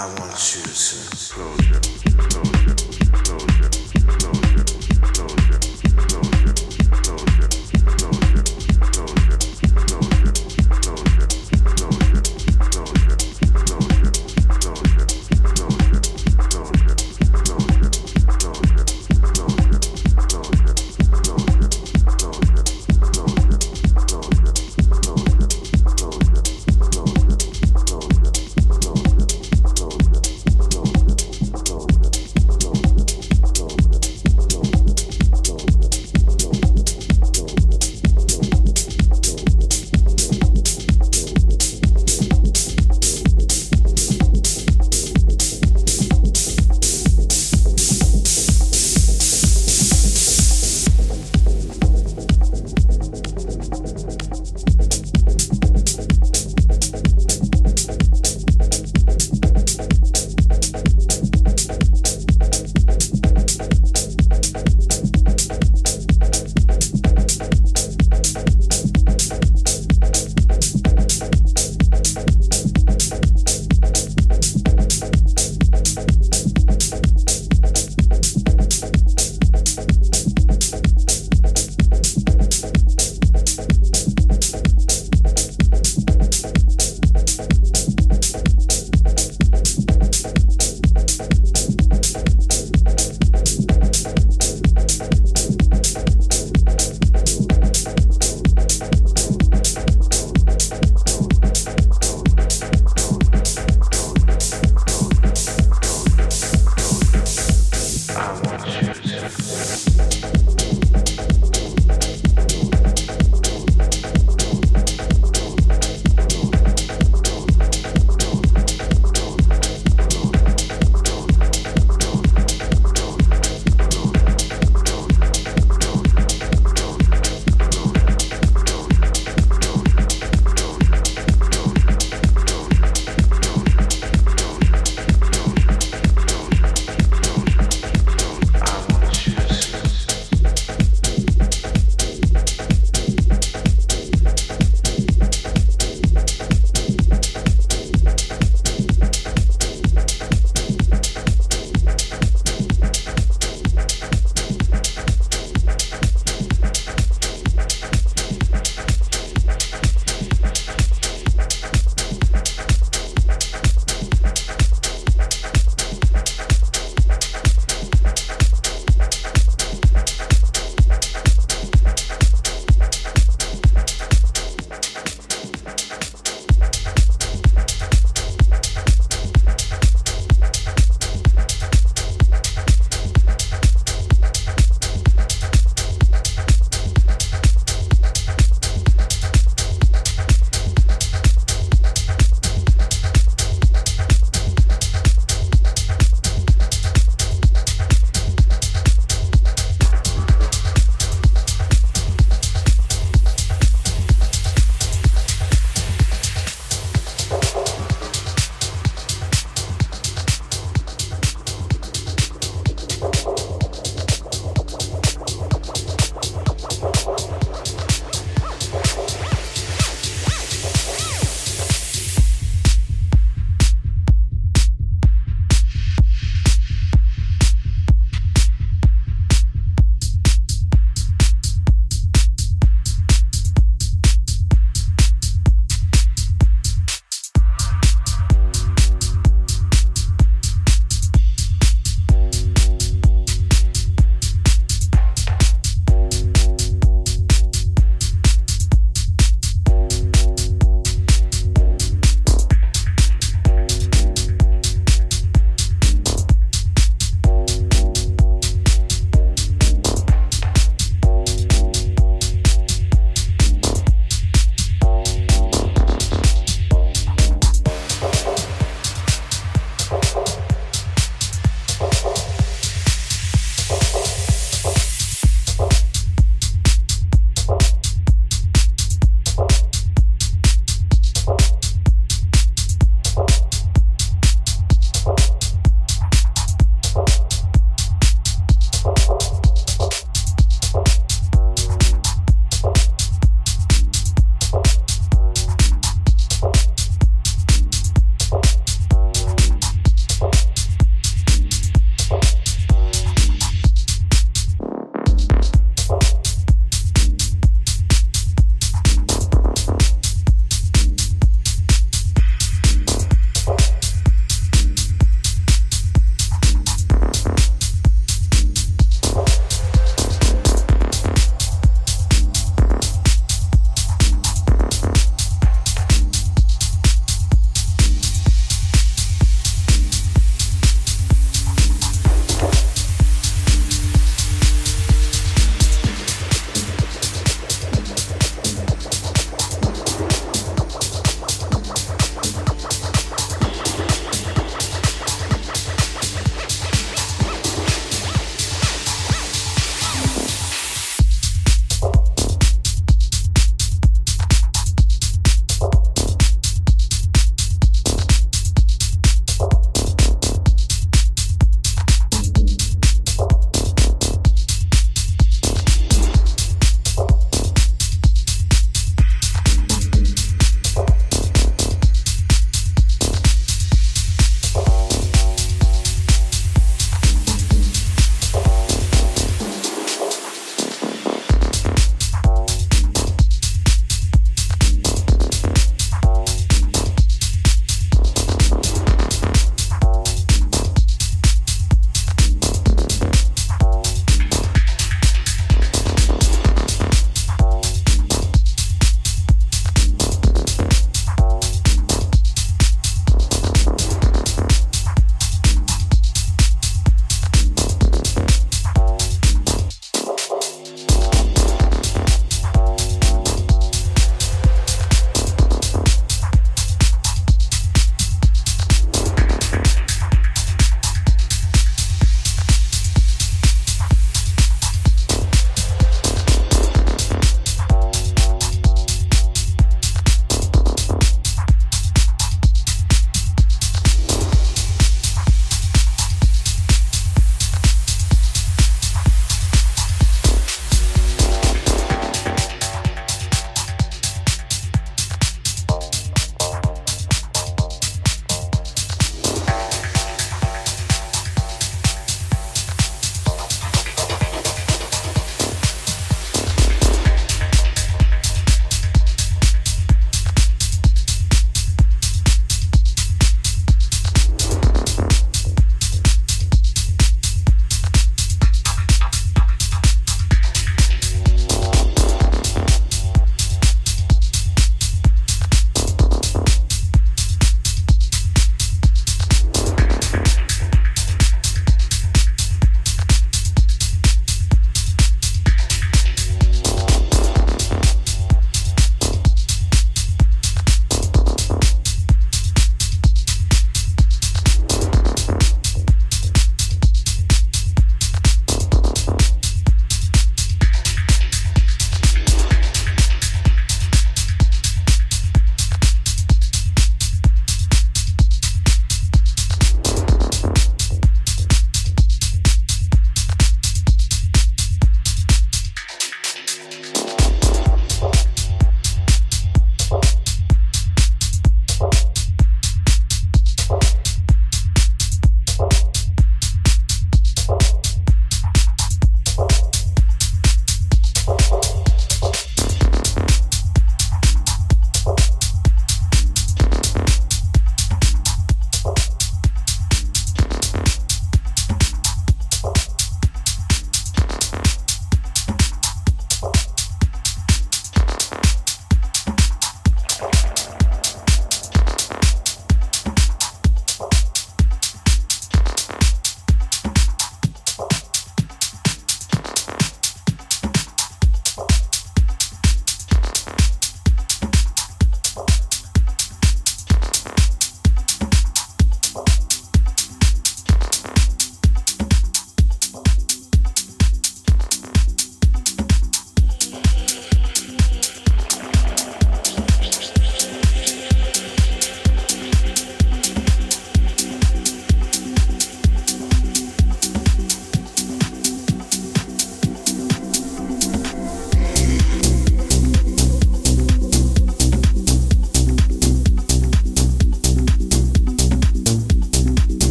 I want you to close your, close your, close your, close your.